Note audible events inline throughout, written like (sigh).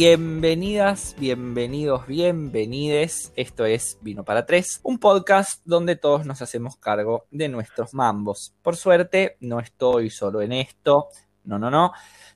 Bienvenidas, bienvenidos, bienvenides. Esto es Vino para Tres, un podcast donde todos nos hacemos cargo de nuestros mambos. Por suerte, no estoy solo en esto. No, no, no.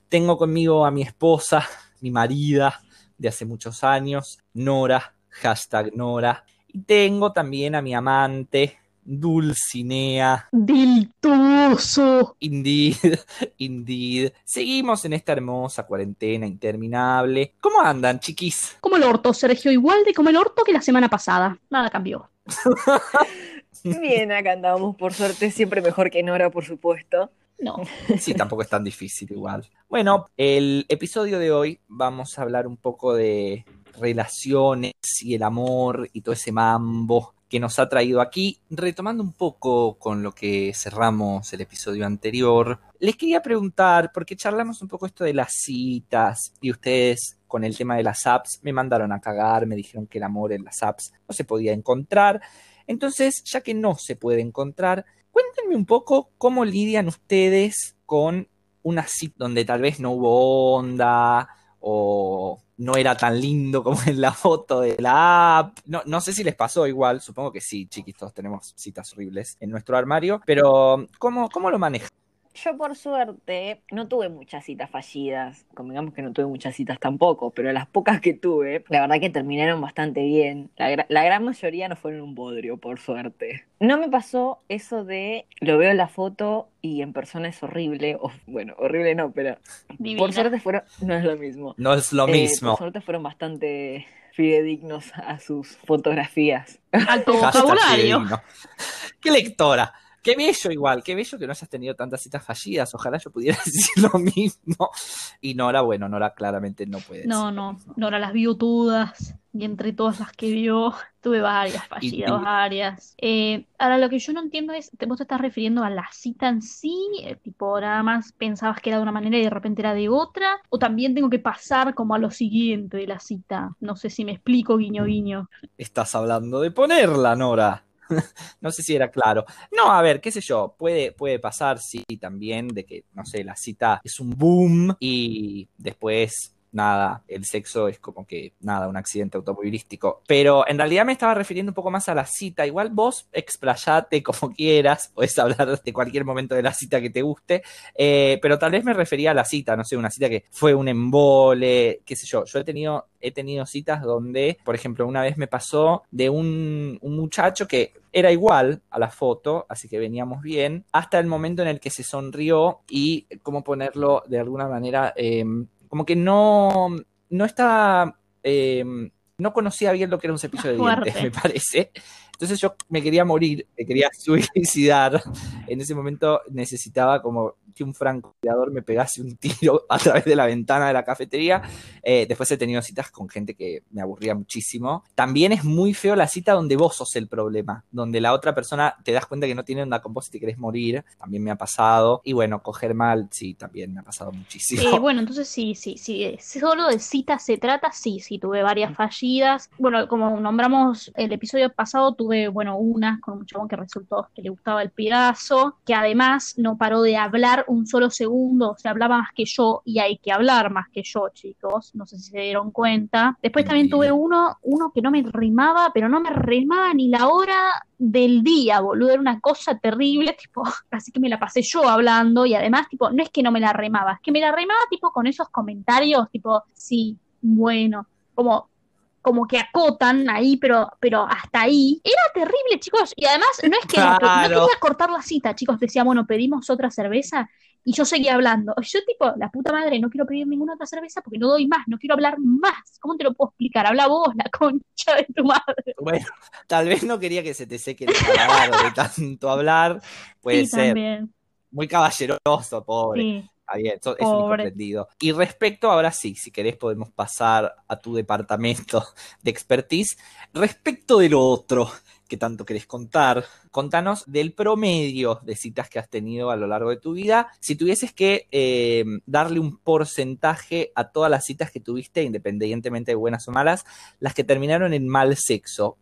Tengo conmigo a mi esposa, mi marida de hace muchos años, Nora, hashtag Nora. Y tengo también a mi amante, Dulcinea. Diltuoso. Indeed, (laughs) indeed. Seguimos en esta hermosa cuarentena interminable. ¿Cómo andan, chiquis? Como el orto, Sergio, igual de como el orto que la semana pasada. Nada cambió. (laughs) Bien, acá andamos, por suerte, siempre mejor que Nora, por supuesto. No. Sí, tampoco es tan difícil igual. Bueno, el episodio de hoy vamos a hablar un poco de relaciones y el amor y todo ese mambo que nos ha traído aquí, retomando un poco con lo que cerramos el episodio anterior, les quería preguntar, porque charlamos un poco esto de las citas y ustedes con el tema de las apps me mandaron a cagar, me dijeron que el amor en las apps no se podía encontrar. Entonces, ya que no se puede encontrar, cuéntenme un poco cómo lidian ustedes con una cita donde tal vez no hubo onda o no era tan lindo como en la foto de la app. No, no sé si les pasó igual, supongo que sí, chiquis, todos tenemos citas horribles en nuestro armario, pero ¿cómo, cómo lo manejan? Yo por suerte no tuve muchas citas fallidas, convengamos que no tuve muchas citas tampoco, pero las pocas que tuve, la verdad que terminaron bastante bien. La, gra- la gran mayoría no fueron un bodrio, por suerte. No me pasó eso de lo veo en la foto y en persona es horrible, o bueno, horrible no, pero Divina. por suerte fueron, no es lo mismo. No es lo Eh, mismo. por suerte fueron bastante fidedignos a sus fotografías. Alto Hashtag vocabulario. Qué lectora. Qué bello igual, qué bello que no hayas tenido tantas citas fallidas. Ojalá yo pudiera (laughs) decir lo mismo. Y Nora, bueno, Nora claramente no puede No, decir. no, Nora las vio todas. Y entre todas las que vio, (laughs) tuve varias fallidas, Y- y- varias. Eh, ahora, lo que yo no entiendo es, ¿te- ¿vos te estás refiriendo a la cita en sí? Eh, tipo, nada más pensabas que era de una manera y de repente era de otra. ¿O también tengo que pasar como a lo siguiente de la cita? No sé si me explico, guiño, guiño. Estás hablando de ponerla, Nora. (laughs) No sé si era claro. No, a ver, qué sé yo, puede, puede pasar, sí, también, de que, no sé, la cita es un boom y después, nada, el sexo es como que, nada, un accidente automovilístico. Pero en realidad me estaba refiriendo un poco más a la cita. Igual vos explayate como (laughs) quieras, podés hablar de cualquier momento de la cita que te guste, eh, pero tal vez me refería a la cita, no sé, una cita que fue un embole, qué sé yo. Yo he tenido, he tenido citas donde, por ejemplo, una vez me pasó de un, un muchacho que era igual a la foto, así que veníamos bien, hasta el momento en el que se sonrió y, ¿cómo ponerlo de alguna manera? Eh, como que no, no estaba, eh, no conocía bien lo que era un cepillo de dientes, (laughs) me parece. Entonces yo me quería morir, me quería (laughs) suicidar. En ese momento necesitaba como que un francotirador me pegase un tiro (laughs) a través de la ventana de la cafetería. Eh, después he tenido citas con gente que me aburría muchísimo. También es muy feo la cita donde vos sos el problema, donde la otra persona te das cuenta que no tiene onda con vos y te querés morir. También me ha pasado. Y bueno, coger mal, sí, también me ha pasado muchísimo. Eh, bueno, entonces sí, sí, sí. eh, solo de citas se trata, sí, sí, tuve varias fallidas. Bueno, como nombramos el episodio pasado, tuve, bueno, una con un chabón que resultó que le gustaba el pedazo, que además no paró de hablar un solo segundo, o sea, hablaba más que yo y hay que hablar más que yo, chicos. No sé si se dieron cuenta. Después también tuve uno, uno que no me rimaba, pero no me rimaba ni la hora del día, boludo, era una cosa terrible, (laughs) tipo, así que me la pasé yo hablando y además, tipo, no es que no me la remaba, es que me la remaba, tipo, con esos comentarios, tipo, sí, bueno, como, como que acotan ahí, pero, pero hasta ahí. Era terrible, chicos, y además no es que no quería cortar la cita, chicos, decía, bueno, pedimos otra cerveza. Y yo seguía hablando. Yo, tipo, la puta madre, no quiero pedir ninguna otra cerveza porque no doy más, no quiero hablar más. ¿Cómo te lo puedo explicar? Habla vos, la concha de tu madre. Bueno, (laughs) tal vez no quería que se te seque el paladar de tanto hablar. (laughs) Puede Sí, ser. también. Muy caballeroso, pobre. Sí. Está bien, eso es un incomprendido. Y respecto, ahora sí, si querés podemos pasar a tu departamento de expertise. Respecto de lo otro que tanto querés contar, contanos del promedio de citas que has tenido a lo largo de tu vida. Si tuvieses que eh, darle un porcentaje a todas las citas que tuviste, independientemente de buenas o malas, las que terminaron en mal sexo.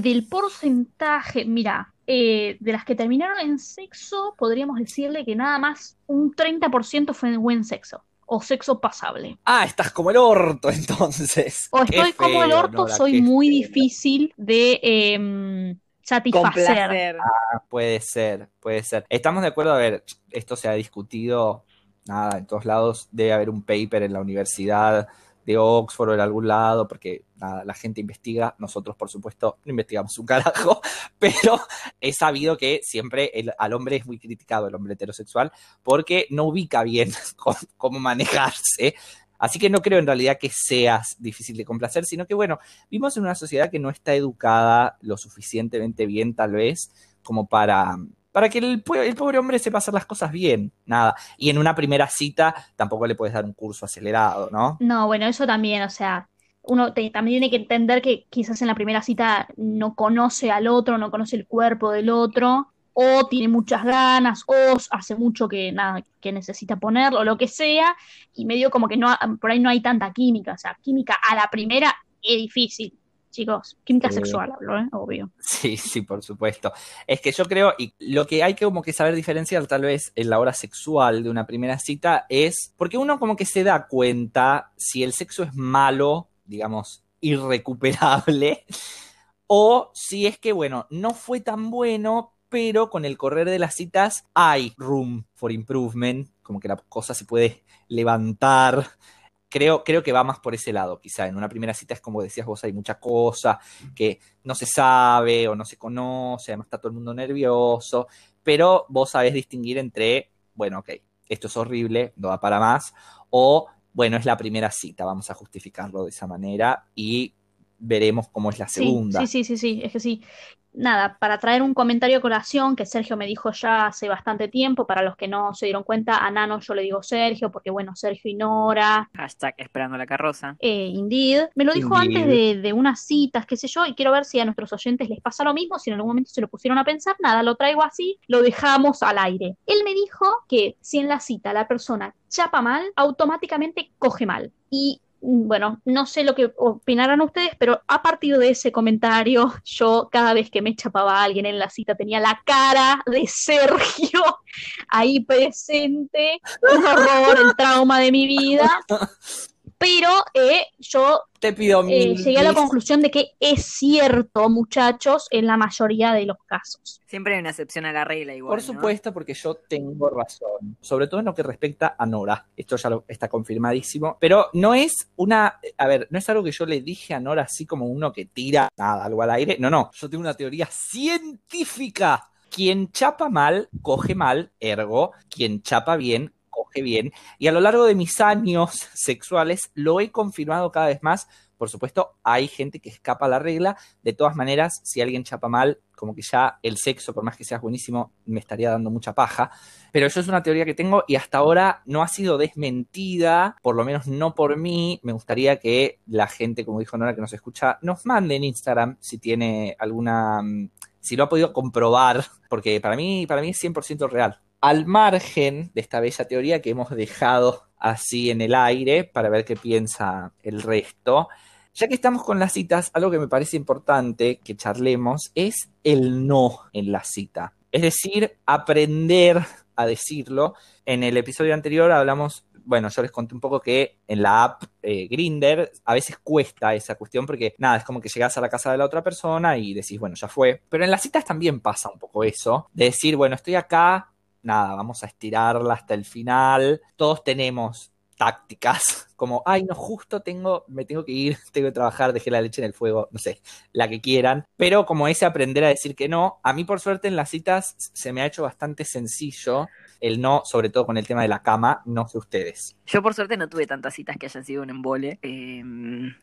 Del porcentaje, mira, eh, de las que terminaron en sexo, podríamos decirle que nada más un 30% fue en buen sexo. o sexo pasable. Ah, estás como el orto (laughs) entonces. O Qué estoy como el feo, orto, Nora, soy qué muy feo. difícil de em, satisfacer. Complacer. Ah, Puede ser, puede ser. Estamos de acuerdo, a ver, esto se ha discutido, nada, en todos lados debe haber un paper en la universidad de Oxford o en algún lado, porque nada, la gente investiga, nosotros por supuesto no investigamos un carajo, (laughs) pero he sabido que siempre el- al hombre es muy criticado, el hombre heterosexual, porque no ubica bien (laughs) cómo, cómo manejarse. Así que no creo en realidad que seas difícil de complacer, sino que bueno, vivimos en una sociedad que no está educada lo suficientemente bien tal vez como para, para que el, el pobre hombre sepa hacer las cosas bien, nada. Y en una primera cita tampoco le puedes dar un curso acelerado, ¿no? No, bueno, eso también, o sea, uno te- también tiene que entender que quizás en la primera cita no conoce al otro, no conoce el cuerpo del otro, o tiene muchas ganas, o hace mucho que nada, que necesita ponerlo, lo que sea, y medio como que no, por ahí no hay tanta química, o sea, química a la primera es difícil, chicos, química Sí. sexual hablo, ¿eh? Obvio. (laughs) Sí, sí, por supuesto. Es que yo creo, y lo que hay que como que saber diferenciar tal vez en la hora sexual de una primera cita es, porque uno como que se da cuenta si el sexo es malo, digamos, irrecuperable, (laughs) o si es que, bueno, no fue tan bueno, pero con el correr de las citas hay room for improvement, como que la cosa se puede levantar. Creo, creo que va más por ese lado, quizá. En una primera cita es como decías vos, hay mucha cosa que no se sabe o no se conoce, además está todo el mundo nervioso, pero vos sabés distinguir entre, bueno, ok, esto es horrible, no da para más, o, bueno, es la primera cita, vamos a justificarlo de esa manera y veremos cómo es la segunda. sí, sí, sí, sí, es que sí. Nada, para traer un comentario a colación que Sergio me dijo ya hace bastante tiempo, para los que no se dieron cuenta, a Nano yo le digo Sergio, porque bueno, Sergio y Nora, Hashtag esperando la carroza. eh, Indeed, me lo dijo Indeed. antes de, de unas citas, qué sé yo, y quiero ver si a nuestros oyentes les pasa lo mismo, si en algún momento se lo pusieron a pensar, nada, lo traigo así, lo dejamos al aire. Él me dijo que si en la cita la persona chapa mal, automáticamente coge mal. Y bueno, no sé lo que opinarán ustedes, pero a partir de ese comentario, yo cada vez que me chapaba a alguien en la cita tenía la cara de Sergio ahí presente, un horror, el trauma de mi vida. (laughs) Pero eh, yo Te pido eh, mil llegué a la conclusión de que es cierto, muchachos, en la mayoría de los casos. Siempre hay una excepción a la regla igual. Por ¿no? supuesto, porque yo tengo razón, sobre todo en lo que respecta a Nora. Esto ya lo, está confirmadísimo, pero no es una, a ver, no es algo que yo le dije a Nora así como uno que tira nada, algo al aire. No, no, yo tengo una teoría científica. Quien chapa mal, coge mal, ergo, quien chapa bien, coge bien. Y a lo largo de mis años sexuales lo he confirmado cada vez más. Por supuesto, hay gente que escapa a la regla. De todas maneras, si alguien chapa mal, como que ya el sexo, por más que seas buenísimo, me estaría dando mucha paja. Pero eso es una teoría que tengo y hasta ahora no ha sido desmentida, por lo menos no por mí. Me gustaría que la gente, como dijo Nora, que nos escucha, nos mande en Instagram si tiene alguna, mm, si lo ha podido comprobar, porque para mí, para mí es 100% real. Al margen de esta bella teoría que hemos dejado así en el aire para ver qué piensa el resto, ya que estamos con las citas, algo que me parece importante que charlemos es el no en la cita. Es decir, aprender a decirlo. En el episodio anterior hablamos, bueno, yo les conté un poco que en la app eh, Grinder a veces cuesta esa cuestión porque nada, es como que llegas a la casa de la otra persona y decís, bueno, ya fue. Pero en las citas también pasa un poco eso, de decir, bueno, estoy acá, nada, vamos a estirarla hasta el final. Todos tenemos tácticas, como, ay, no, justo tengo, me tengo que ir, (laughs) tengo que trabajar, dejé la leche en el fuego, no sé, la que quieran, pero como ese aprender a decir que no, a mí por suerte en las citas se me ha hecho bastante sencillo el no, sobre todo con el tema de la cama, no sé ustedes. Yo por suerte no tuve tantas citas que hayan sido un embole. Eh,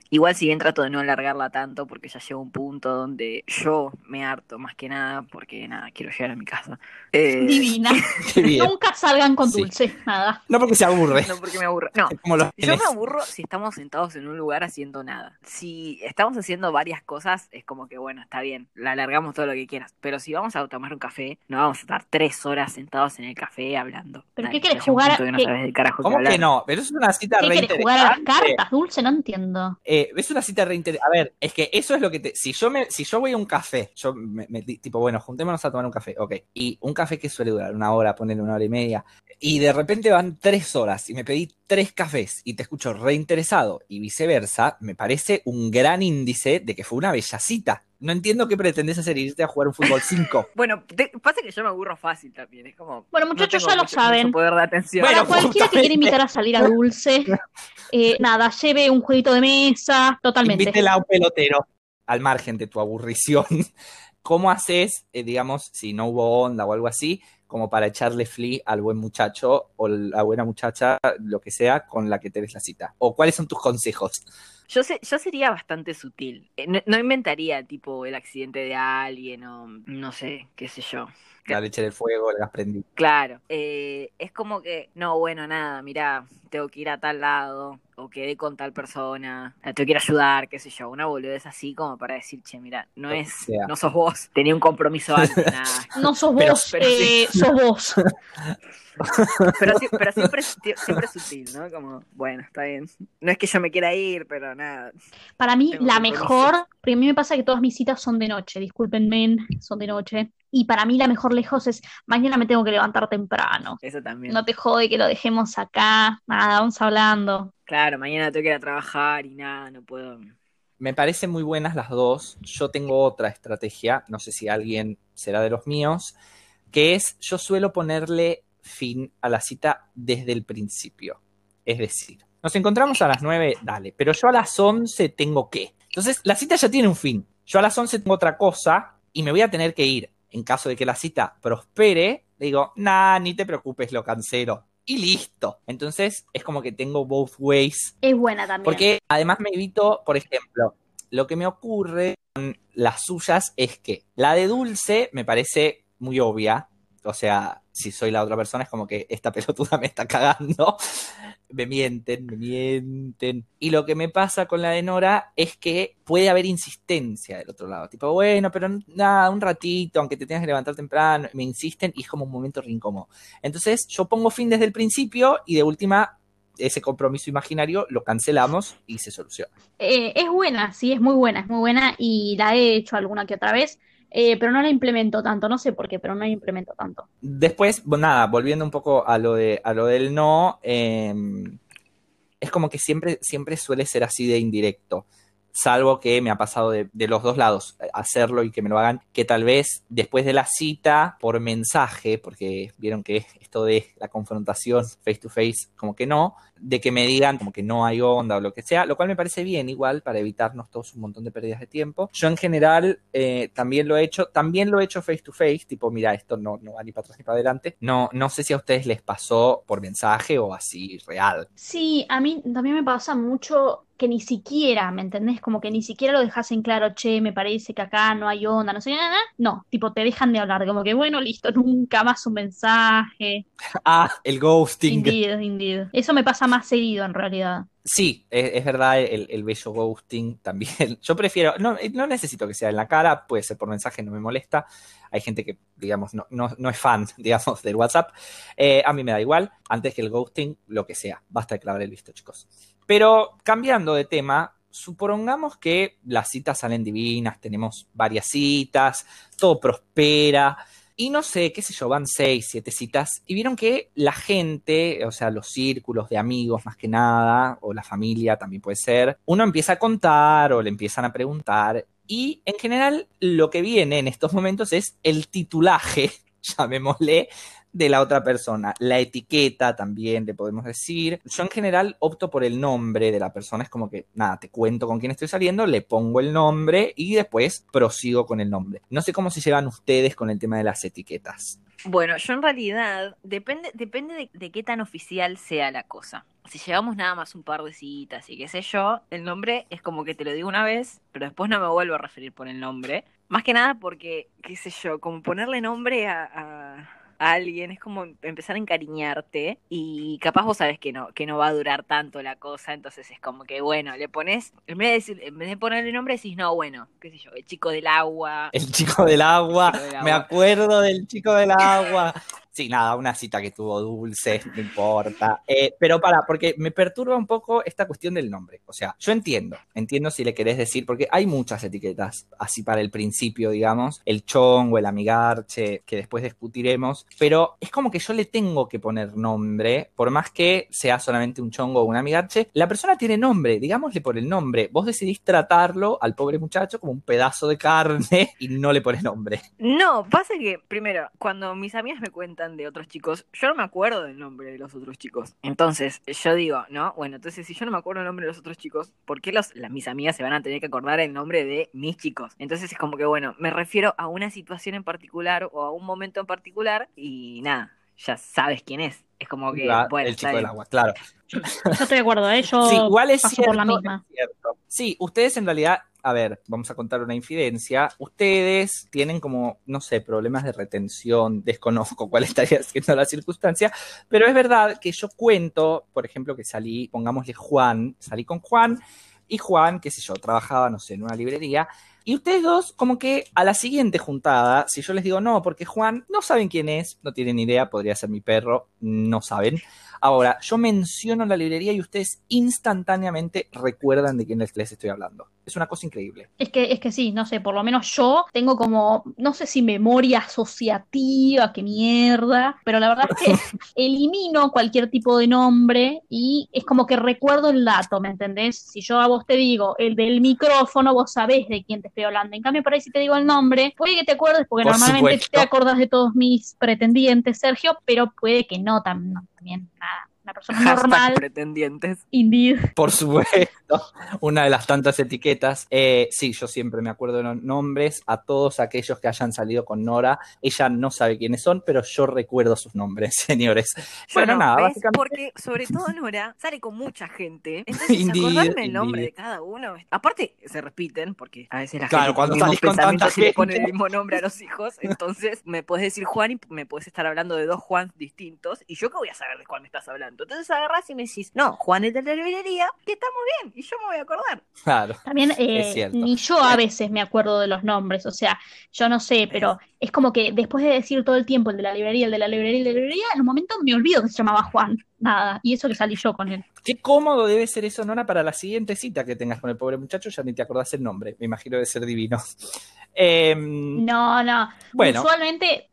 igual si bien trato de no alargarla tanto porque ya llega un punto donde yo me harto más que nada porque nada, quiero llegar a mi casa. Eh, Divina. (laughs) Nunca salgan con Sí. dulce, nada. No porque se aburre, No porque me aburro. No, como los Yo me. Aburro si estamos sentados en un lugar haciendo nada. Si estamos haciendo varias cosas, es como que bueno, está bien, la alargamos todo lo que quieras. Pero si vamos a tomar un café, no vamos a estar tres horas sentados en el café hablando. ¿Pero Dale, qué un jugar a- punto que no qué- sabes del carajo ¿Cómo que no? Pero eso es una cita ¿Qué re querés jugar a las interesante. cartas, dulce? No entiendo. Eh, es una cita reinteresante. A ver, es que eso es lo que te. Si yo me, si yo voy a un café, yo me, me- tipo, bueno, juntémonos a tomar un café, ok. Y un café que suele durar una hora, ponerle una hora y media. Y de repente van tres horas y me pedí tres cafés y te escucho reinteresado y viceversa, me parece un gran índice de que fue una bella cita. No entiendo qué pretendés hacer, irte a jugar un fútbol 5. (laughs) Bueno, te- pasa que yo me aburro fácil también. Es como. Bueno, no muchachos, tengo ya lo mucho- saben. mucho poder de atención. Para Bueno, cualquiera que quiera invitar a salir a Dulce, (laughs) eh, nada, lleve un jueguito de mesa, totalmente. Invítela a un pelotero, al margen de tu aburrición. (laughs) ¿Cómo haces, eh, digamos, si no hubo onda o algo así, como para echarle flea al buen muchacho o la buena muchacha, lo que sea, con la que tenés la cita? ¿O cuáles son tus consejos? Yo, sé, yo sería bastante sutil. Eh, No, no inventaría, tipo, el accidente de alguien o no sé, qué sé yo. La leche del fuego, el gas prendido. Claro, eh, es como que, no, bueno, nada, mira, tengo que ir a tal lado, o quedé con tal persona, la tengo que ir a ayudar, qué sé yo, una boludez así como para decir, che, mira, no es, sea. no sos vos, tenía un compromiso antes, nada. (laughs) No sos Pero- vos, pero eh, sos vos. (laughs) (laughs) Pero, siempre, siempre sutil, ¿no? Como, bueno, está bien. No es que yo me quiera ir, pero nada. Para mí, Tengo la mejor, porque a mí me pasa que todas mis citas son de noche, discúlpenme, son de noche. Y para mí la mejor lejos es, mañana me tengo que levantar temprano. Eso también. No te jode que lo dejemos acá, nada, vamos hablando. Claro, mañana tengo que ir a trabajar y nada, no puedo. Me parecen muy buenas las dos. Yo tengo otra estrategia, no sé si alguien será de los míos, que es yo suelo ponerle fin a la cita desde el principio. Es decir, nos encontramos a las 9, dale, pero yo a las 11 tengo que. Entonces, la cita ya tiene un fin. Yo a las 11 tengo otra cosa y me voy a tener que ir. En caso de que la cita prospere, le digo, nah, ni te preocupes, lo cancelo. Y listo. Entonces, es como que tengo both ways Es buena también. porque además me evito, por ejemplo, lo que me ocurre con las suyas es que la de dulce me parece muy obvia. O sea, si soy la otra persona es como que esta (laughs) pelotuda me está cagando. Me mienten, me mienten. Y lo que me pasa con la de Nora es que puede haber insistencia del otro lado. Tipo, bueno, pero nada, un ratito, aunque te tengas que levantar temprano, me insisten y es como un momento re incómodo. Entonces, yo pongo fin desde el principio y de última ese compromiso imaginario lo cancelamos y se soluciona. Eh, es buena, sí, es muy buena, es muy buena y la he hecho alguna que otra vez, eh, pero no la implemento tanto, no sé por qué, pero no la implemento tanto. Después, nada, volviendo un poco a lo de a lo del no, eh, es como que siempre, siempre suele ser así de indirecto. Salvo que me ha pasado de, de los dos lados, eh, hacerlo y que me lo hagan, que tal vez después de la cita, por mensaje, porque vieron que esto de la confrontación face to face, como que no, de que me digan como que no hay onda o lo que sea, lo cual me parece bien igual para evitarnos todos un montón de pérdidas de tiempo. Yo en general eh, también lo he hecho, también lo he hecho face to face, tipo, mira, esto no, no va ni para atrás ni para adelante. No, no sé si a ustedes les pasó por mensaje o así real. Sí, a mí también me pasa mucho que ni siquiera, ¿me entendés? Como que ni siquiera lo dejas en claro, che, me parece que acá no hay onda, no sé, nada. No, tipo, te dejan de hablar, como que bueno, listo, (laughs) nunca más un mensaje. (laughs) Ah, el ghosting. Indeed, indeed. Eso me pasa más seguido en realidad. Sí, es, verdad el, el bello ghosting (laughs) también. Yo prefiero, no, no necesito que sea en la cara, puede ser por mensaje, no me molesta. Hay gente que, digamos, no, no, no es fan, (laughs) digamos, del WhatsApp. Eh, a mí me da igual, antes que el ghosting, lo que sea. Basta de clavar el visto, chicos. Pero cambiando de tema, supongamos que las citas salen divinas, tenemos varias citas, todo prospera. Y no sé, qué sé yo, van seis, siete citas. Y vieron que la gente, o sea, los círculos de amigos más que nada, o la familia también puede ser, uno empieza a contar o le empiezan a preguntar. Y en general lo que viene en estos momentos es el titulaje, (laughs) llamémosle, de la otra persona. La etiqueta también le podemos decir. Yo en general opto por el nombre de la persona. Es como que, nada, te cuento con quién estoy saliendo, le pongo el nombre y después prosigo con el nombre. No sé cómo se llevan ustedes con el tema de las etiquetas. Bueno, yo en realidad, depende, depende de, qué tan oficial sea la cosa. Si llevamos nada más un par de citas y qué sé yo, el nombre es como que te lo digo una vez, pero después no me vuelvo a referir por el nombre. Más que nada porque, qué sé yo, como ponerle nombre a- a alguien es como empezar a encariñarte y capaz vos sabes que no, que no va a durar tanto la cosa, entonces es como que, bueno, le pones, en vez de, decir, en vez de ponerle nombre decís, no, bueno, qué sé yo, el chico del agua, El chico del agua, Chico del agua. me acuerdo del chico del agua. (laughs) Sí, nada, una cita que tuvo dulce, no importa. Eh, pero para, porque me perturba un poco esta cuestión del nombre. O sea, yo entiendo, entiendo si le querés decir, porque hay muchas etiquetas, así para el principio, digamos, el chongo, el amigarche, que después discutiremos, pero es como que yo le tengo que poner nombre, por más que sea solamente un chongo o un amigarche, la persona tiene nombre, digámosle por el nombre. Vos decidís tratarlo al pobre muchacho como un pedazo de carne (laughs) y no le pones nombre. No, pasa que, primero, cuando mis amigas me cuentan de otros chicos, yo no me acuerdo del nombre de los otros chicos. Entonces, yo digo, ¿no? Bueno, entonces si yo no me acuerdo el nombre de los otros chicos, ¿por qué los, las, mis amigas se van a tener que acordar el nombre de mis chicos? Entonces es como que, bueno, me refiero a una situación en particular o a un momento en particular y nada, ya sabes quién es. Es como que, La- bueno, el chico del agua, claro. Yo estoy de acuerdo, ¿eh? Yo Sí, igual es paso cierto, por la misma. es cierto. Sí, ustedes en realidad, a ver, vamos a contar una infidencia. Ustedes tienen como, no sé, problemas de retención, desconozco cuál estaría (laughs) siendo la circunstancia, pero es verdad que yo cuento, por ejemplo, que salí, pongámosle Juan, salí con Juan y Juan, qué sé yo, trabajaba, no sé, en una librería. Y ustedes dos, como que a la siguiente juntada, si yo les digo no, porque Juan no saben quién es, no tienen idea, podría ser mi perro, no saben. Ahora, yo menciono la librería y ustedes instantáneamente recuerdan de quién les les estoy hablando. Es una cosa increíble. Es que, es que sí, no sé, por lo menos yo tengo como, no sé si memoria asociativa, qué mierda, pero la verdad es que (laughs) elimino cualquier tipo de nombre y es como que recuerdo el dato, ¿me entendés? Si yo a vos te digo el del micrófono, vos sabés de quién te estoy hablando. En cambio, por ahí si te digo el nombre, puede que te acuerdes, porque Por normalmente supuesto. te acordás de todos mis pretendientes, Sergio, pero puede que no, tam- no, también nada. Una persona Hashtag normal, pretendientes. indeed. Por supuesto, una de las tantas etiquetas. Eh, sí, yo siempre me acuerdo de los nombres a todos aquellos que hayan salido con Nora. Ella no sabe quiénes son, pero yo recuerdo sus nombres, (laughs) señores. Bueno, nada, ¿ves? básicamente. Porque sobre todo Nora sale con mucha gente. Entonces, (laughs) Indeed, acordarme el nombre indeed. de cada uno. Aparte, se repiten, porque a veces la Claro, gente cuando salís con tanta y le pone gente. el mismo nombre a los hijos. Entonces, me puedes decir Juan y me puedes estar hablando de dos Juans distintos. Y yo que voy a saber de cuál me estás hablando. Entonces agarras y me decís, no, Juan es de la librería, que estamos bien. Y yo me voy a acordar. Claro. También eh, Es cierto. ni yo a veces me acuerdo de los nombres, o sea, yo no sé, pero es como que después de decir todo el tiempo el de la librería, el de la librería, el de la librería, en un momento me olvido que se llamaba Juan, nada, y eso que salí yo con él. Qué cómodo debe ser eso, Nora, para la siguiente cita que tengas con el pobre muchacho. Ya ni te acordás el nombre. Me imagino debe ser divino. (laughs) Em, No, no, Bueno. usualmente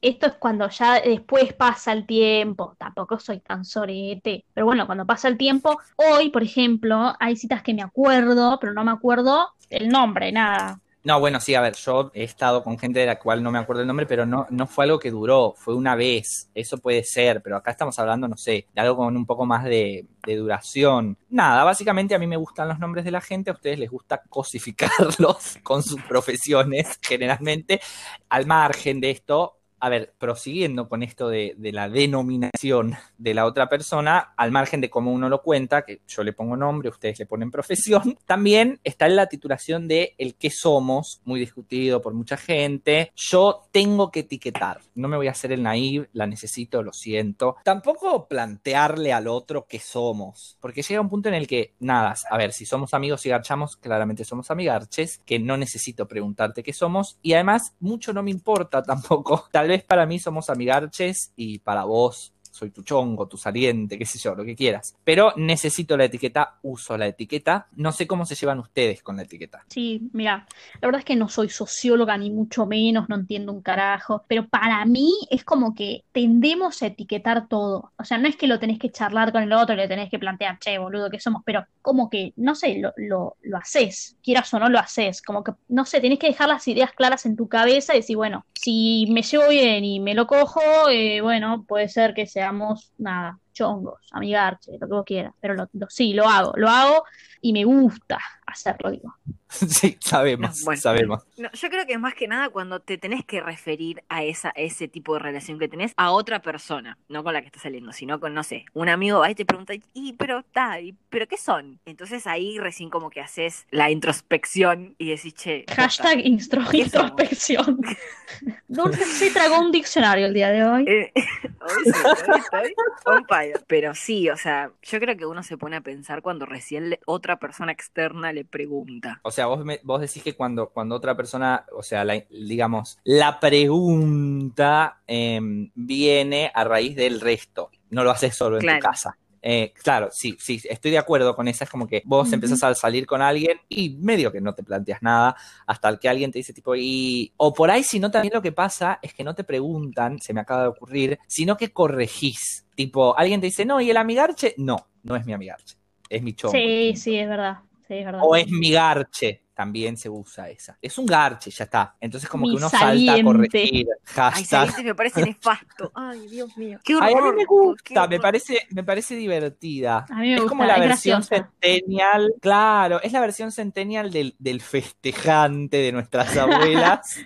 esto es cuando ya después pasa el tiempo, tampoco soy tan sorete, pero bueno, cuando pasa el tiempo, hoy, por ejemplo, hay citas que me acuerdo, pero no me acuerdo el nombre, nada. No, bueno, sí, a ver, yo he estado con gente de la cual no me acuerdo el nombre, pero no, no fue algo que duró, fue una vez, eso puede ser, pero acá estamos hablando, no sé, de algo con un poco más de, de duración. Nada, básicamente a mí me gustan los nombres de la gente, a ustedes les gusta cosificarlos (laughs) con sus profesiones, generalmente. Al margen de esto, a ver, prosiguiendo con esto de, la denominación de la otra persona, al margen de cómo uno lo cuenta, que yo le pongo nombre, ustedes le ponen profesión, (laughs) también está en la titulación de el que somos, muy discutido por mucha gente. Yo tengo que etiquetar, no me voy a hacer el naive, la necesito, lo siento. Tampoco plantearle al otro qué somos, porque llega un punto en el que, nada, a ver, si somos amigos y garchamos, claramente somos amigarches, que no necesito preguntarte qué somos, y además mucho no me importa (laughs) tampoco. Para mí somos amigarches y para vos soy tu chongo, tu saliente, qué sé yo, lo que quieras. Pero necesito la etiqueta, uso la etiqueta. No sé cómo se llevan ustedes con la etiqueta. Sí, mira, la verdad es que no soy socióloga ni mucho menos, no entiendo un carajo, pero para mí es como que tendemos a etiquetar todo. O sea, no es que lo tenés que charlar con el otro, le tenés que plantear, che, boludo, ¿qué somos? Pero como que, no sé, lo, lo, lo haces, quieras o no lo haces. Como que, no sé, tenés que dejar las ideas claras en tu cabeza y decir, bueno, si me llevo bien y me lo cojo, eh, bueno, puede ser que seamos, nada, chongos, amigarche, lo que vos quieras. Pero lo, lo- sí, lo hago, lo hago y me gusta hacerlo, digo. (laughs) sí, sabemos, No, bueno. sabemos. No, yo creo que más que nada cuando te tenés que referir a esa, a ese tipo de relación que tenés a otra persona, no con la que estás saliendo, sino con, no sé, un amigo va y te pregunta, y pero está, y pero qué son? Entonces ahí recién como que haces la introspección y decís, che, Hashtag introspección. (laughs) Dulce se tragó un diccionario el día de hoy. eh, (laughs) hoy sí, hoy estoy on fire. Spider. Pero sí, o sea, yo creo que uno se pone a pensar cuando recién le- otra persona externa le pregunta. O sea, vos, me- vos decís que cuando, cuando otra persona, o sea, la- digamos, la pregunta em, viene a raíz del resto. No lo haces solo en tu casa. Eh, claro, sí, sí, estoy de acuerdo con esa. Es como que vos Ujú. empezás a salir con alguien y medio que no te planteas nada hasta que alguien te dice tipo, y... O por ahí, si no, también lo que pasa es que no te preguntan, se me acaba de ocurrir, sino que corregís. Tipo, alguien te dice, no, ¿y el amigarche? No, no es mi amigarche, es mi chongo. Sí, sí, es verdad. Sí, es verdad. O es mi garche. También se usa esa. Es un garche, ya está. Entonces, como Mi que uno salta a corregir. Ay, Hashtag. saliente me parece nefasto. Ay, Dios mío. Qué horror. Ay, a mí me gusta, me parece, me parece divertida. A mí me es gusta, como la es versión graciosa. centennial, claro, es la versión centennial del, del festejante de nuestras (laughs) abuelas.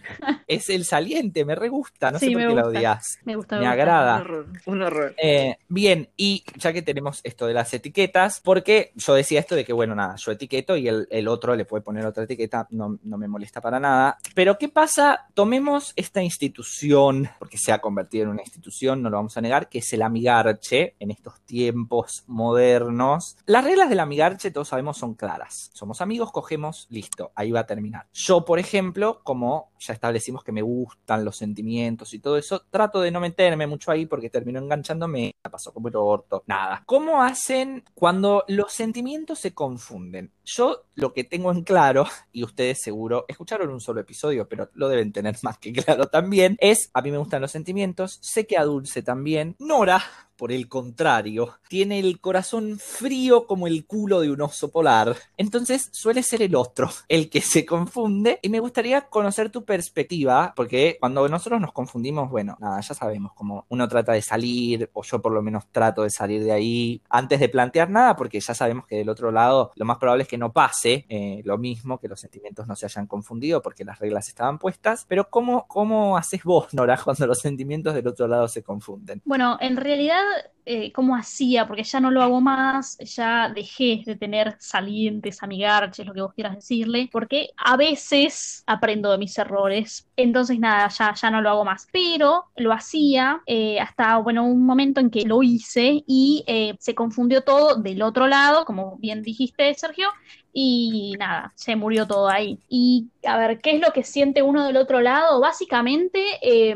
es el saliente, me re gusta, no Sí, sé por qué la gusta. odias. Me gusta, Me me gusta. agrada. Un horror. Un horror. Eh, bien, y ya que tenemos esto de las etiquetas, porque yo decía esto de que, bueno, nada, yo etiqueto y el, el otro le puede poner otra etiqueta, no, me molesta para nada. Pero, ¿qué pasa? Tomemos esta institución, porque se ha convertido en una institución, no lo vamos a negar, que es el amigarche en estos tiempos modernos. Las reglas del amigarche, todos sabemos, son claras. Somos amigos, cogemos, listo, ahí va a terminar. Yo, por ejemplo, como ya establecimos que me gustan los sentimientos y todo eso, trato de no meterme mucho ahí porque termino enganchándome, la pasó como el orto, nada. ¿Cómo hacen cuando los sentimientos se confunden? Yo lo que tengo en claro, (laughs) y ustedes seguro escucharon un solo episodio, pero lo deben tener (laughs) más que claro también, es, a mí me gustan los sentimientos, sé que a Dulce también, Nora, por el contrario, tiene el corazón frío como el culo de un oso polar. Entonces suele ser el otro (laughs) el que se confunde y me gustaría conocer tu perspectiva, porque cuando nosotros nos confundimos, bueno, nada, ya sabemos cómo uno trata de salir, o yo por lo menos trato de salir de ahí antes de plantear nada, porque ya sabemos que del otro lado lo más probable es que no pase eh, lo mismo, que los sentimientos no se hayan confundido porque las reglas estaban puestas, pero ¿cómo, cómo haces vos, Nora, (laughs) cuando los sentimientos del otro lado se confunden? Bueno, en realidad, eh, ¿cómo hacía? Porque ya no lo hago más, ya dejé de tener salientes, amigarches, lo que vos quieras decirle, porque a veces aprendo de mis errores. Entonces, nada, ya, ya no lo hago más. Pero lo hacía eh, hasta, bueno, un momento en que lo hice y eh, se confundió todo del otro lado, como bien dijiste, Sergio, y nada, se murió todo ahí. Y a ver, ¿qué es lo que siente uno del otro lado? Básicamente eh,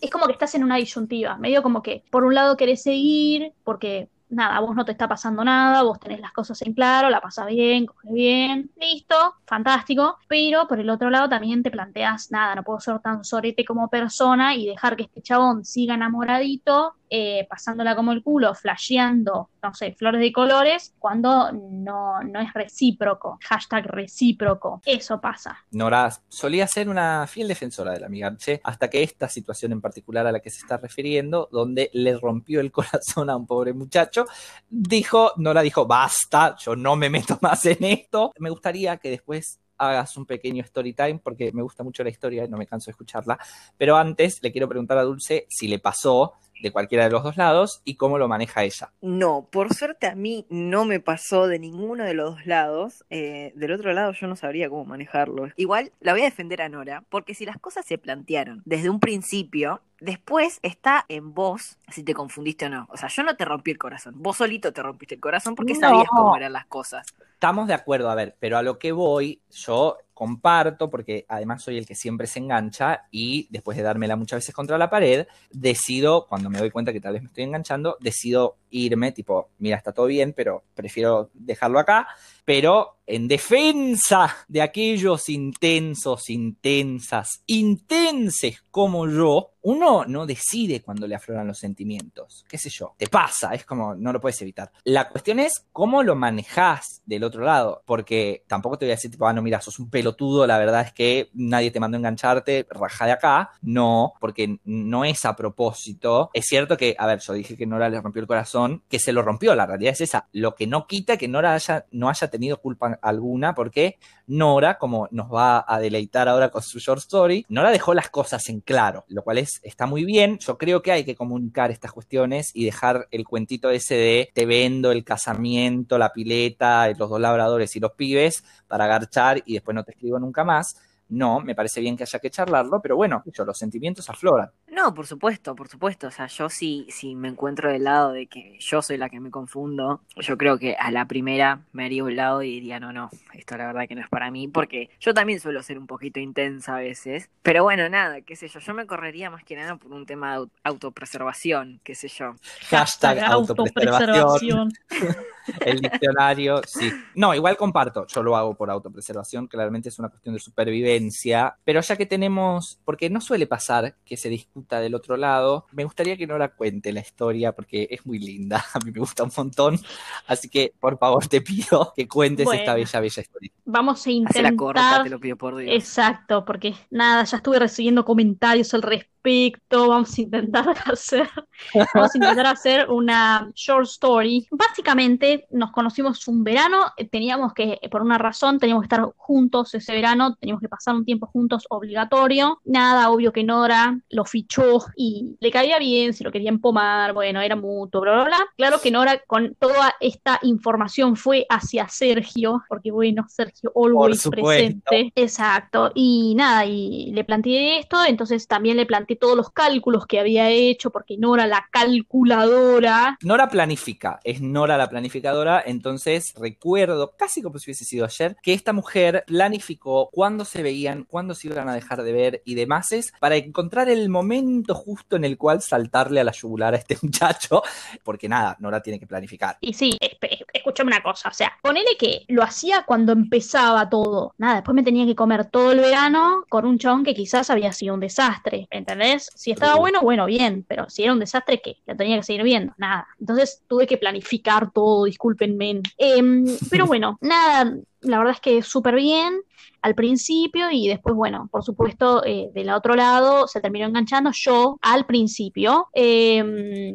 es como que estás en una disyuntiva, medio como que por un lado querés seguir, porque nada, vos no te está pasando nada, vos tenés las cosas en claro, la pasas bien, coges bien, listo, fantástico, pero por el otro lado también te planteas, nada, no puedo ser tan sorete como persona y dejar que este chabón siga enamoradito, eh, pasándola como el culo, flasheando, no sé, flores de colores, cuando no, no es recíproco, hashtag recíproco, eso pasa. Nora solía ser una fiel defensora del amigarche hasta que esta situación en particular a la que se está refiriendo, donde le rompió el (laughs) corazón a un pobre muchacho, dijo, Nora dijo, basta, yo no me meto más en esto. Me gustaría que después hagas un pequeño story time porque me gusta mucho la historia y no me canso de escucharla. Pero antes le quiero preguntar a Dulce si le pasó de cualquiera de los dos lados y cómo lo maneja ella. No, por suerte a mí no me pasó de ninguno de los dos lados. Eh, del otro lado yo no sabría cómo manejarlo. Igual la voy a defender a Nora, porque si las cosas se plantearon desde un principio, después está en vos si te confundiste o no. O sea, yo no te rompí el corazón, vos solito te rompiste el corazón porque No. sabías cómo eran las cosas. Estamos de acuerdo, a ver, pero a lo que voy, yo comparto, porque además soy el que siempre se engancha y después de dármela muchas veces contra la pared, decido, cuando me doy cuenta que tal vez me estoy enganchando, decido irme, tipo, mira, está todo bien, pero prefiero dejarlo acá, pero en defensa de aquellos intensos, intensas, intenses como yo, uno no decide cuando le afloran los sentimientos, qué sé yo, te pasa, es como, no lo puedes evitar. La cuestión es cómo lo manejás del otro lado, porque tampoco te voy a decir, tipo, ah, no, mira, sos un pelotudo, la verdad es que nadie te mandó a engancharte, raja de acá, no, porque no es a propósito. Es cierto que, a ver, yo dije que Nora le rompió el corazón, que se lo rompió, la realidad es esa, lo que no quita que Nora haya, no haya tenido culpa alguna, porque Nora, como nos va a deleitar ahora con su short story, Nora dejó las cosas en claro, lo cual es, está muy bien. Yo creo que hay que comunicar estas cuestiones y dejar el cuentito ese de te vendo el casamiento, la pileta, los dos labradores y los pibes para agarchar y después no te escribo nunca más. no, me parece bien que haya que charlarlo, pero bueno, los sentimientos afloran. No, por supuesto, por supuesto. O sea, yo sí, si me encuentro del lado de que yo soy la que me confundo, yo creo que a la primera me haría un lado y diría, no, no, esto la verdad que no es para mí, porque yo también suelo ser un poquito intensa a veces. Pero bueno, nada, qué sé yo, yo me correría más que nada por un tema de autopreservación, qué sé yo. Hashtag autopreservación. (laughs) El diccionario, sí. No, igual comparto, yo lo hago por autopreservación, claramente es una cuestión de supervivencia, pero ya que tenemos, porque no suele pasar que se del otro lado, me gustaría que Nora cuente la historia porque es muy linda, (laughs) a mí me gusta un montón, así que por favor te pido que cuentes esta bella, bella historia. Vamos a intentar... corta, te lo pido por Dios. Exacto, porque nada, ya estuve recibiendo comentarios al respecto vamos a intentar (laughs) hacer, vamos a intentar hacer una short story. Básicamente nos conocimos un verano, eh, teníamos que, por una razón, teníamos que estar juntos ese verano, teníamos que pasar un tiempo juntos obligatorio. Nada, obvio que Nora lo fichó y le caía bien, si lo quería empomar, bueno, era mutuo, bla, bla, bla. Claro que Nora con toda esta información fue hacia Sergio, porque bueno, Sergio always presente. Exacto. Y nada, y le planteé esto, entonces también le planteé todos los cálculos que había hecho, porque Nora la calculadora. Nora planifica, es Nora la planificadora, entonces recuerdo, casi como si hubiese sido ayer, que esta mujer planificó cuándo se veían, cuándo se iban a dejar de ver y demás, es para encontrar el momento justo en el cual saltarle a la yugular a este (laughs) muchacho, porque nada, Nora tiene que planificar. Y sí, escúchame una cosa, o sea, ponele que lo hacía cuando empezaba todo, nada, después me tenía que comer todo el verano con un chon que quizás había sido un desastre, ¿entendés? Si estaba bueno, bueno, bien, pero si era un desastre, ¿qué? La tenía que seguir viendo, nada. Entonces tuve que planificar todo, discúlpenme. Em, pero (laughs) bueno, nada, la verdad es que súper bien al principio y después, bueno, por supuesto, eh, del otro lado se terminó enganchando. Yo al principio eh,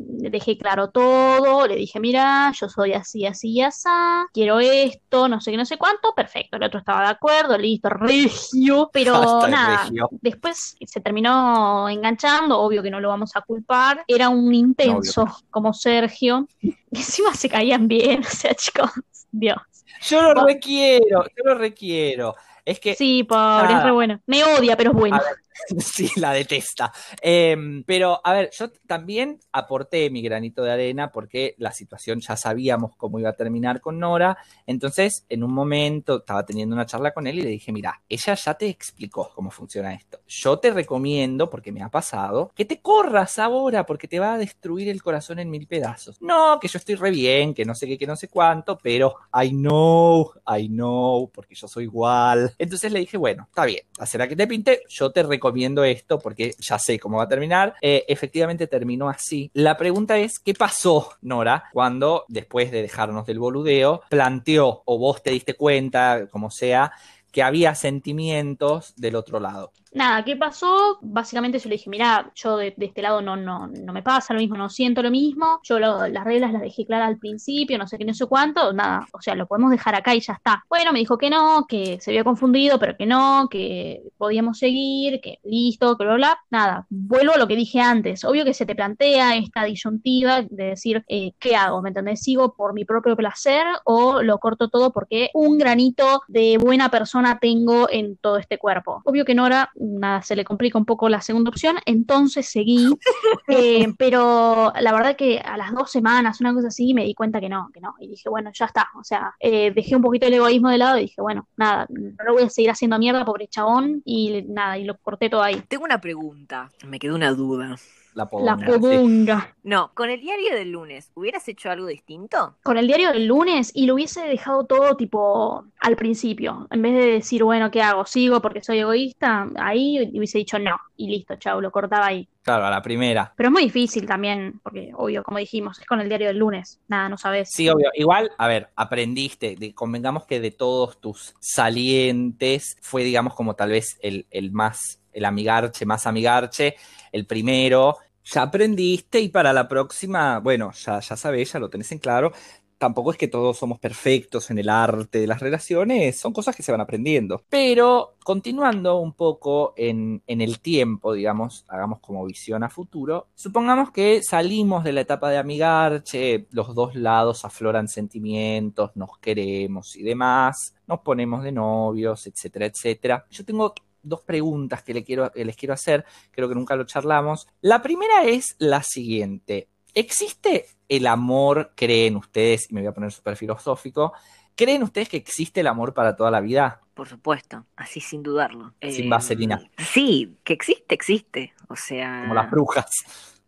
dejé claro todo, le dije, mira, yo soy así, así y así, quiero esto, no sé qué, no sé cuánto, perfecto, el otro estaba de acuerdo, listo, regio, pero nada, después se terminó enganchando, obvio que no lo vamos a culpar, era un intenso como Sergio, (laughs) encima se caían bien, (laughs) o sea, chicos, Dios. Yo lo requiero, yo lo requiero. Es que. Sí, pobre, es re bueno. Me odia, pero es bueno. (laughs) sí, la detesta. Em, pero, a ver, yo también aporté mi granito de arena porque la situación ya sabíamos cómo iba a terminar con Nora. Entonces, en un momento estaba teniendo una charla con él y le dije, mira, ella ya te explicó cómo funciona esto. Yo te recomiendo, porque me ha pasado, que te corras ahora porque te va a destruir el corazón en mil pedazos. No, que yo estoy re bien, que no sé qué, que no sé cuánto, pero I know, I know, porque yo soy igual. Entonces le dije, bueno, está bien, será que te pinte, yo te recomiendo viendo esto porque ya sé cómo va a terminar. Eh, efectivamente terminó así. La pregunta es, ¿qué pasó, Nora, cuando después de dejarnos del boludeo, planteó o vos te diste cuenta, como sea, que había sentimientos del otro lado? Nada, ¿qué pasó? Básicamente yo le dije, mira, yo de, este lado no, no, no me pasa lo mismo, no siento lo mismo, yo las reglas las dejé claras al principio, no sé qué, no sé cuánto, nada, o sea, lo podemos dejar acá y ya está. Bueno, me dijo que no, que se había confundido, pero que no, que podíamos seguir, que listo, que bla, bla, nada, vuelvo a lo que dije antes, obvio que se te plantea esta disyuntiva de decir, eh, ¿qué hago? ¿Me entendés? ¿Sigo por mi propio placer o lo corto todo porque un granito de buena persona tengo en todo este cuerpo? Obvio que Nora nada, se le complica un poco la segunda opción, entonces seguí, (laughs) eh, pero la verdad que a las dos semanas, una cosa así, me di cuenta que no, que no, y dije, bueno, ya está, o sea, eh, dejé un poquito el egoísmo de lado y dije, bueno, nada, no lo voy a seguir haciendo mierda, pobre chabón, y nada, y lo corté todo ahí. Tengo una pregunta, me quedó una duda. La podunga. No, con el diario del lunes, ¿hubieras hecho algo distinto? Con el diario del lunes y lo hubiese dejado todo tipo al principio. En vez de decir, bueno, ¿qué hago? ¿Sigo porque soy egoísta? Ahí hubiese dicho no. Y listo, chao, lo cortaba ahí. Claro, a la primera. Pero es muy difícil también, porque obvio, como dijimos, es con el diario del lunes. Nada, no sabes. Sí, obvio. Igual, a ver, aprendiste. convengamos que de todos tus salientes fue, digamos, como tal vez el, el más el amigarche más amigarche, el primero, ya aprendiste y para la próxima, bueno, ya, ya sabes, ya lo tenés en claro. Tampoco es que todos somos perfectos en el arte de las relaciones, son cosas que se van aprendiendo. Pero continuando un poco en, en el tiempo, digamos, hagamos como visión a futuro, supongamos que salimos de la etapa de amigarche, los dos lados afloran sentimientos, nos queremos y demás, nos ponemos de novios, etcétera, etcétera. Yo tengo dos preguntas que, le quiero, que les quiero hacer, creo que nunca lo charlamos. La primera es la siguiente. ¿Existe el amor, creen ustedes, y me voy a poner súper filosófico, ¿creen ustedes que existe el amor para toda la vida? Por supuesto, así sin dudarlo. Sin Eh, vaselina. Sí, que existe, existe. O sea. Como las brujas.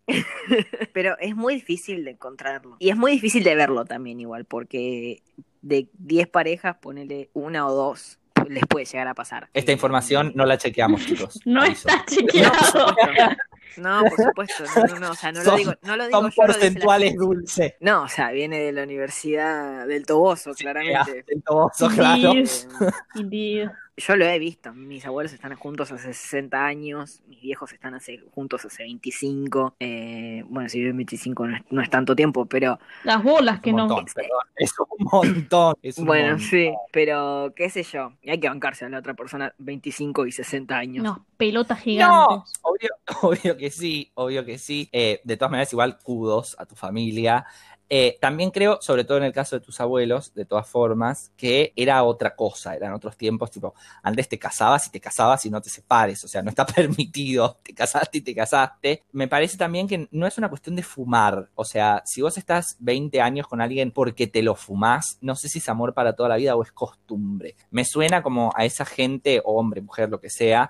(laughs) Pero es muy difícil de encontrarlo. Y es muy difícil de verlo también igual, porque de 10 parejas, ponele una o dos, les puede llegar a pasar. Esta Eh, información no la chequeamos, chicos. (laughs) No Aviso. está (laughs) chequeado. No, por supuesto, no, no, no, o sea, no lo Son- digo, no lo digo Son yo, lo dice la porcentuales ciencia. dulce. No, o sea, viene de la Universidad del Toboso, claramente. El toboso, claro. Indeed. Indeed. Yo lo he visto, mis abuelos están juntos hace 60 años, mis viejos están hace, juntos hace 25. eh, bueno, si viven 25 no es, no es tanto tiempo, pero Las bolas que no. perdón. Es un montón. es un bueno, montón. sí, pero qué sé yo, y hay que bancarse a la otra persona 25 y 60 años. Unos pelotas No, gigantes. obvio, (laughs) obvio que sí, obvio que sí. Eh, de todas maneras, igual kudos a tu familia. Eh, también creo, sobre todo en el caso de tus abuelos, de todas formas, que era otra cosa, eran otros tiempos, tipo, antes te casabas y te casabas y no te separes, o sea, no está (laughs) permitido, te casaste y te casaste. Me parece también que no es una cuestión de fumar, o sea, si vos estás 20 años con alguien porque te lo fumás, no sé si es amor para toda la vida o es costumbre. Me suena como a esa gente, hombre, mujer, lo que sea,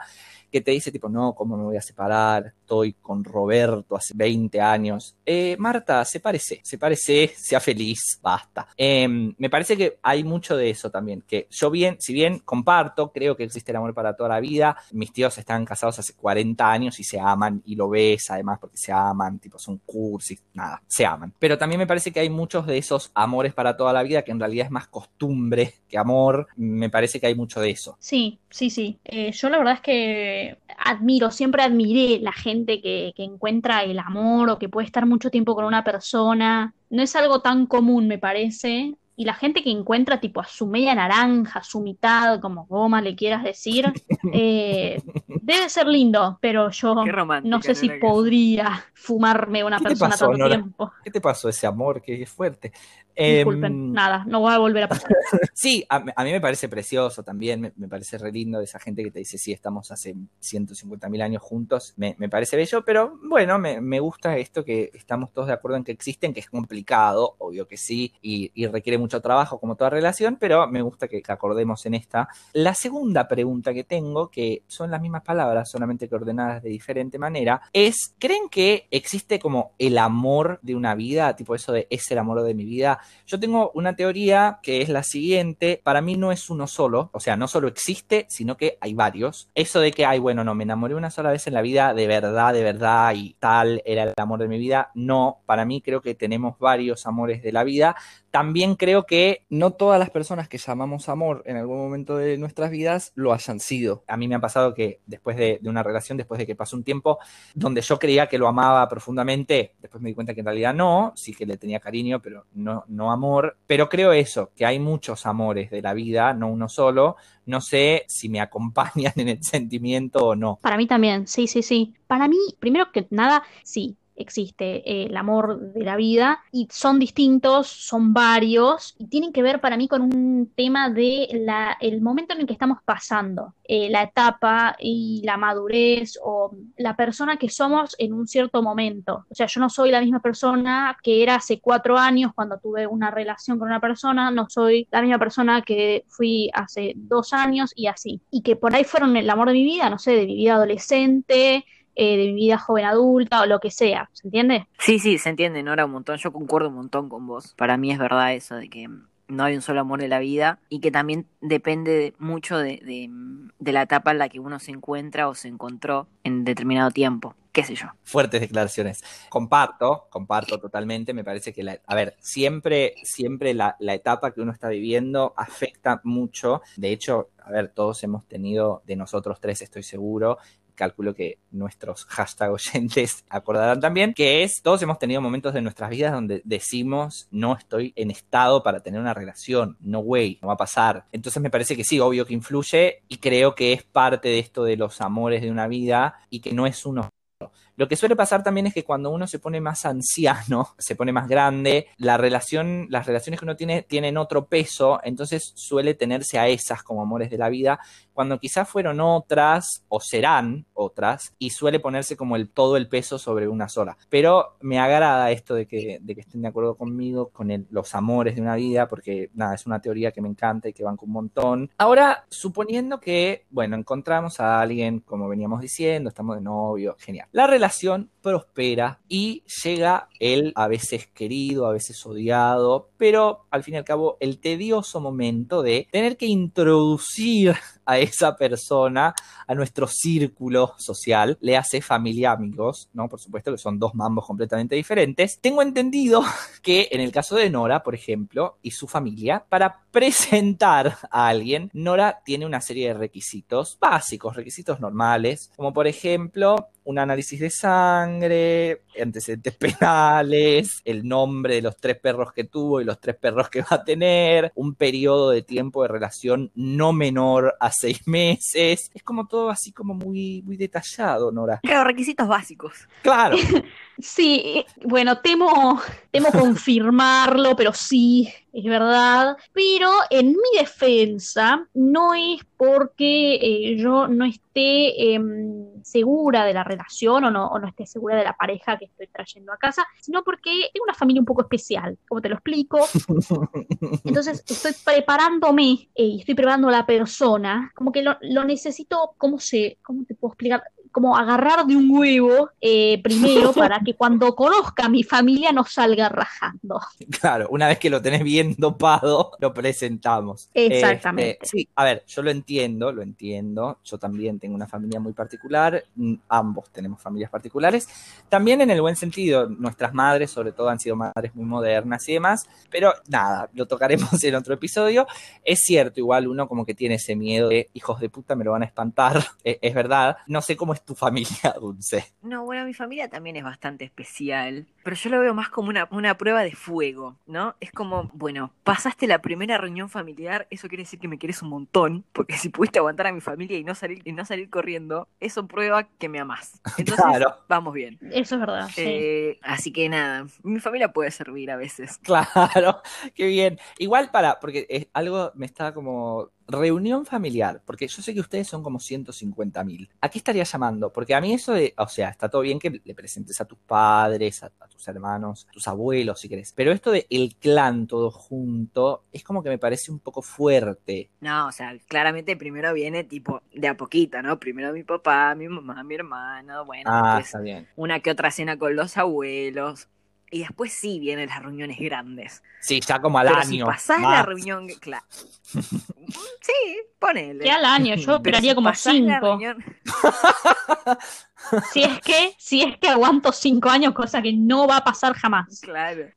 que te dice tipo, no, ¿cómo me voy a separar? Estoy con Roberto hace 20 años. Eh, Marta, se parece, se parece, sea feliz, basta. Eh, me parece que hay mucho de eso también, que yo bien, si bien comparto, creo que existe el amor para toda la vida, mis tíos están casados hace 40 años y se aman y lo ves además porque se aman, tipo son cursis, nada, se aman. Pero también me parece que hay muchos de esos amores para toda la vida que en realidad es más costumbre que amor, me parece que hay mucho de eso. Sí, sí, sí. Eh, yo la verdad es que admiro, siempre admiré la gente que, que encuentra el amor o que puede estar mucho tiempo con una persona. No es algo tan común, me parece. Y la gente que encuentra tipo a su media naranja, a su mitad, como goma le quieras decir, (laughs) eh, debe ser lindo, pero yo no sé si que- podría fumarme una ¿Qué te persona pasó, tanto Nora? tiempo. ¿Qué te pasó ese amor? Qué fuerte. Disculpen, Em, nada, no va a volver a pasar. (laughs) Sí, a, a mí me parece precioso también, me, me parece re lindo esa gente que te dice, sí, estamos hace 150 mil años juntos, me, me parece bello, pero bueno, me, me gusta esto que estamos todos de acuerdo en que existen, que es complicado, obvio que sí, y, y requiere mucho trabajo como toda relación, pero me gusta que, que acordemos en esta. La segunda pregunta que tengo, que son las mismas palabras, solamente que ordenadas de diferente manera, es, ¿creen que existe como el amor de una vida, tipo eso de es el amor de mi vida? Yo tengo una teoría que es la siguiente, para mí no es uno solo, o sea, no solo existe, sino que hay varios. Eso de que, ay, bueno, no, me enamoré una sola vez en la vida, de verdad, de verdad, y tal era el amor de mi vida, no, para mí creo que tenemos varios amores de la vida. También creo que no todas las personas que llamamos amor en algún momento de nuestras vidas lo hayan sido. A mí me ha pasado que después de, una relación, después de que pasó un tiempo, donde yo creía que lo amaba profundamente, después me di cuenta que en realidad no, sí que le tenía cariño, pero no, no amor. Pero creo eso, que hay muchos amores de la vida, no uno solo. No sé si me acompañan en el sentimiento o no. Para mí también, sí, sí, sí. Para mí, primero que nada, sí, existe eh, el amor de la vida y son distintos, son varios y tienen que ver para mí con un tema de la, el momento en el que estamos pasando, eh, la etapa y la madurez o la persona que somos en un cierto momento. O sea, yo no soy la misma persona que era hace cuatro años cuando tuve una relación con una persona, no soy la misma persona que fui hace dos años y así. Y que por ahí fueron el amor de mi vida, no sé, de mi vida adolescente eh, de mi vida joven adulta o lo que sea, ¿se entiende? Sí, sí, se entiende, Nora, un montón. Yo concuerdo un montón con vos. Para mí es verdad eso de que no hay un solo amor de la vida y que también depende de- mucho de, de- de la etapa en la que uno se encuentra o se encontró en determinado tiempo. ¿Qué sé yo? Fuertes declaraciones. Comparto, comparto totalmente. Me parece que, la, a ver, siempre, siempre la, la etapa que uno está viviendo afecta mucho. De hecho, a ver, todos hemos tenido, de nosotros tres estoy seguro, calculo que nuestros (laughs) hashtag oyentes acordarán también, que es, todos hemos tenido momentos de nuestras vidas donde decimos, no estoy en estado para tener una relación, no way, no va a pasar. Entonces me parece que sí, obvio que influye y creo que es parte de esto de los amores de una vida y que no es uno Lo que suele pasar también es que cuando uno se pone más anciano, (laughs) se pone más grande, la relación, las relaciones que uno tiene tienen otro peso, entonces suele tenerse a esas como amores de la vida, cuando quizás fueron otras o serán otras, y suele ponerse como el todo el peso sobre una sola. Pero me agrada esto de que, de que estén de acuerdo conmigo con los amores de una vida, porque nada, es una teoría que me encanta y que banco un montón. Ahora, suponiendo que, bueno, encontramos a alguien, como veníamos diciendo, estamos de novio, genial. La relación prospera y llega el a veces querido, a veces odiado, pero al fin y al cabo el tedioso momento de tener que introducir (laughs) a esa persona a nuestro círculo social, le hace familia, amigos, ¿no? Por supuesto que son dos mambos completamente diferentes. Tengo entendido (laughs) que en el caso de Nora, por ejemplo, y su familia, para presentar a alguien, Nora tiene una serie de requisitos básicos, requisitos normales, como por ejemplo un análisis de sangre, antecedentes (laughs) penales, el nombre de los tres perros que tuvo y los tres perros que va a tener, un periodo de tiempo de relación no menor a seis (laughs) meses. Es como todo así como muy, muy detallado, Nora. Claro, requisitos básicos. Claro, (laughs) Sí, bueno, temo, temo confirmarlo, pero sí, es verdad. Pero en mi defensa, no es porque eh, yo no esté em, segura de la relación o no, o no esté segura de la pareja que estoy trayendo a casa, sino porque tengo una familia un poco especial, como te lo explico. (laughs) Entonces estoy preparándome eh, y estoy preparando a la persona, como que lo, lo necesito, ¿cómo se, cómo te puedo explicar? Como agarrar de un huevo eh, primero (laughs) para que cuando conozca a mi familia no salga rajando. claro, una vez que lo tenés bien dopado, lo presentamos. Exactamente. Este, sí, a ver, yo lo entiendo, lo entiendo. Yo también tengo una familia muy particular, mm, ambos tenemos familias particulares. También en el buen sentido, nuestras madres, sobre todo, han sido madres muy modernas y demás. Pero nada, lo tocaremos (laughs) en otro episodio. Es cierto, igual uno como que tiene ese miedo de hijos de puta me lo van a espantar. (laughs) Eh, es verdad. No sé cómo es tu familia, (laughs) Dulce. No, bueno, mi familia también es bastante especial, pero yo lo veo más como una, una prueba de fuego, ¿no? Es como, bueno, pasaste la primera reunión familiar, eso quiere decir que me quieres un montón, porque si pudiste aguantar a mi familia y no salir, y no salir corriendo, eso prueba que me amás. Entonces, Claro. vamos bien. Eso es verdad. sí. Eh, así que nada, mi familia puede servir a veces. (laughs) Claro, qué bien. Igual para, porque es algo me está como reunión familiar, porque yo sé que ustedes son como 150 mil. ¿A qué estaría llamando? Porque a mí eso de, o sea, está todo bien que le presentes a tus padres, a, a tus hermanos, a tus abuelos, si querés, pero esto de el clan todo junto es como que me parece un poco fuerte. No, o sea, claramente primero viene tipo de a poquito, ¿no? Primero mi papá, mi mamá, mi hermano, bueno, Ah, está bien. una que otra cena con los abuelos. Y después sí vienen las reuniones grandes. Sí, ya como al Pero año. si pasás la más. reunión, claro. (laughs) sí, ponele. Que al año, yo esperaría si como cinco. reunión- (laughs) Si es que, si es que aguanto cinco años, cosa que no va a pasar jamás. Claro.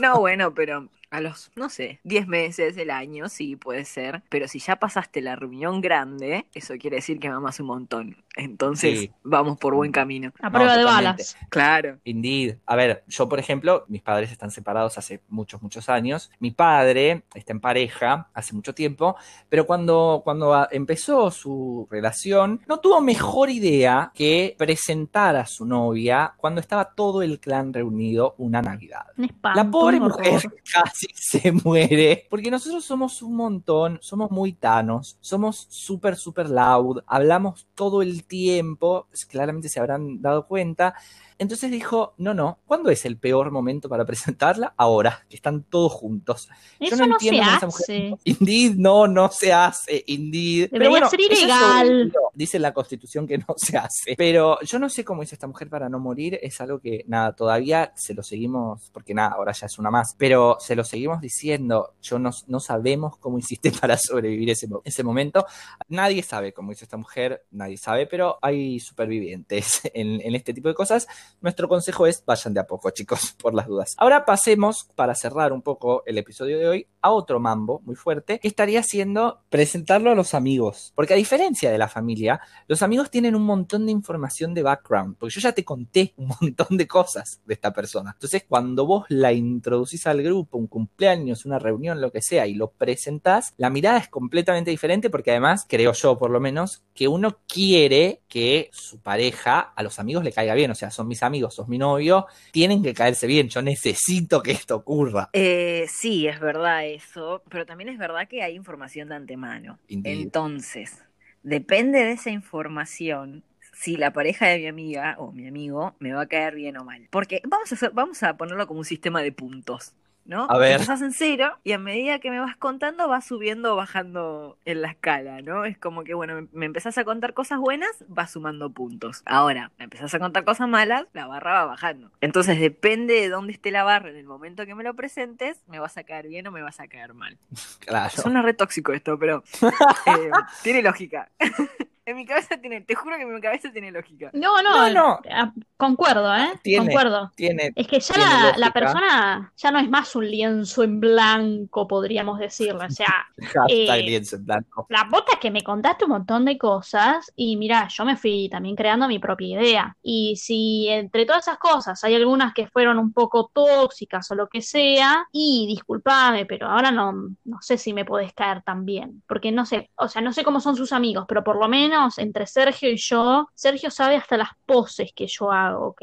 No, bueno, pero a los, no sé, 10 meses, el año, sí, puede ser. Pero si ya pasaste la reunión grande, eso quiere decir que mamás un montón. Entonces, Sí. vamos por buen camino. A prueba de balas. Claro. Indeed. A ver, yo por ejemplo, mis padres están separados hace muchos, muchos años. Mi padre está en pareja hace mucho tiempo, pero cuando, cuando empezó su relación, no tuvo mejor idea que presentar a su novia cuando estaba todo el clan reunido una Navidad. Un espanto, La pobre mujer (laughs) casi (laughs) se muere porque nosotros somos un montón, somos muy tanos, somos súper, súper loud, hablamos todo el tiempo, pues, claramente se habrán dado cuenta. Entonces dijo, no, no, ¿cuándo es el peor momento para presentarla? Ahora, que están todos juntos. Eso no no se entiendo cómo esa mujer- hace. Indeed, no, no se hace, indeed. Pero Debería bueno, ser ilegal. Dice la constitución que no se hace. Pero yo no sé cómo hizo esta mujer para no morir. Es algo que, nada, todavía se lo seguimos, porque nada, ahora ya es una más. Pero se lo seguimos diciendo. Yo no, no sabemos cómo hiciste (laughs) para sobrevivir ese, ese momento. Nadie sabe cómo hizo esta mujer, nadie sabe, pero hay supervivientes (laughs) en, en este tipo de cosas. Nuestro consejo es vayan de a poco, chicos, (laughs) por las dudas. Ahora pasemos, para cerrar un poco el episodio de hoy, a otro mambo muy fuerte, que estaría haciendo presentarlo a los amigos. Porque a diferencia de la familia, los amigos tienen un montón de información de background, porque yo ya te conté un (laughs) montón de cosas de esta persona. Entonces, cuando vos la introducís al grupo, un cumpleaños, una reunión, lo que sea, y lo presentás, la mirada es completamente diferente porque además, creo yo por lo menos, que uno quiere que su pareja a los amigos le caiga bien, o sea, son mis amigos, sos mi novio, tienen que caerse bien, yo necesito que esto ocurra. Eh, sí, es verdad eso, pero también es verdad que hay información de antemano. Indeed. Entonces, depende de esa información si la pareja de mi amiga o mi amigo me va a caer bien o mal. Porque vamos a, hacer, vamos a ponerlo como un sistema de puntos. ¿No? A ver. Empezás en cero y a medida que me vas contando vas subiendo o bajando en la escala, ¿no? Es como que, bueno, me, empezás a contar cosas buenas, vas sumando puntos. Ahora, me empezás a contar cosas malas, la barra va bajando. Entonces, depende de dónde esté la barra en el momento que me lo presentes, me vas a caer bien o me vas a caer mal. (laughs) Claro. Suena re tóxico esto, pero (laughs) eh, tiene lógica. (laughs) en mi cabeza tiene, te juro que en mi cabeza tiene lógica. No, no, No, no. ah, concuerdo, ¿eh? Tiene. Concuerdo. Tiene, Es que ya Tiene la, la persona ya no es más un lienzo en blanco, podríamos decirlo. O sea, (laughs) Eh, lienzo en blanco. la bota es que me contaste un montón de cosas y mira, yo me fui también creando mi propia idea. Y si entre todas esas cosas hay algunas que fueron un poco tóxicas o lo que sea, y discúlpame, pero ahora no, no sé si me podés caer tan bien. Porque no sé, o sea, no sé cómo son sus amigos, pero por lo menos entre Sergio y yo, Sergio sabe hasta las poses que yo hago, ¿ok?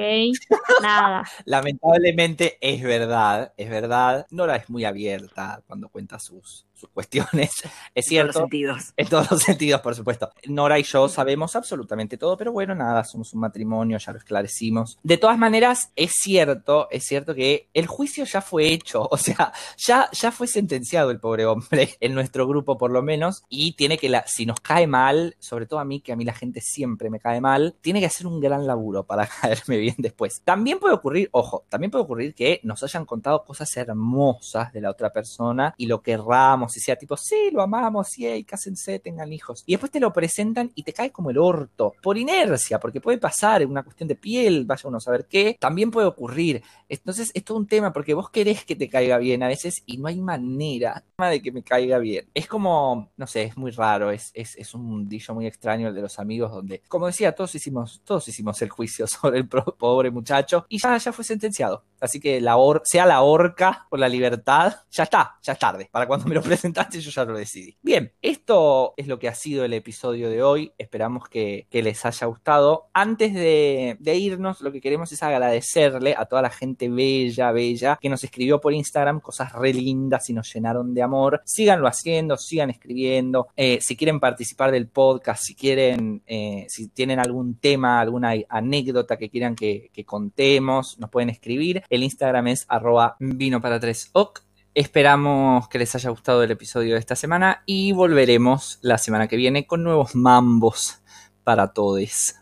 (laughs) Nada. Lamentablemente es verdad, es verdad. Nora es muy abierta cuando cuenta sus, sus cuestiones. (laughs) Es En todos los cierto. sentidos. En todos los sentidos, por supuesto. Nora y yo sabemos absolutamente todo, pero bueno, nada, somos un matrimonio, ya lo esclarecimos. De todas maneras, es cierto, es cierto que el juicio ya fue hecho, (laughs) o sea, ya, ya fue sentenciado el pobre hombre, (laughs) en nuestro grupo por lo menos, y tiene que, la, si nos cae mal, sobre todo a mí, que a mí la gente siempre me cae mal, tiene que hacer un gran laburo para caerme bien después. También puede ocurrir, ojo, también puede ocurrir que nos hayan contado cosas hermosas de la otra persona y lo querramos y sea tipo, sí, lo amamos, sí, hey, cásense, tengan hijos. Y después te lo presentan y te cae como el orto, por inercia, porque puede pasar, es una cuestión de piel, vaya uno a saber qué, también puede ocurrir. Entonces es todo un tema porque vos querés que te caiga bien a veces y no hay manera de que me caiga bien. Es como, no sé, es muy raro, es, es, es un mundillo muy extraño el de los amigos donde, como decía, todos hicimos, todos hicimos el juicio (laughs) sobre el pobre muchacho y ya, ya fue sentenciado. Así que la hor- sea la horca o la libertad, ya está, ya es tarde. Para cuando me lo presentaste yo ya lo decidí. Bien, esto es lo que ha sido el episodio de hoy. Esperamos que, les haya gustado. Antes de, irnos, lo que queremos es agradecerle a toda la gente bella, bella, que nos escribió por Instagram cosas re lindas y nos llenaron de amor. Síganlo haciendo, sigan escribiendo. Eh, si quieren participar del podcast, si quieren, eh, si tienen algún tema, alguna anécdota que quieran que, contemos, nos pueden escribir. El Instagram es arroba vino. Esperamos que les haya gustado el episodio de esta semana y volveremos la semana que viene con nuevos mambos para todos.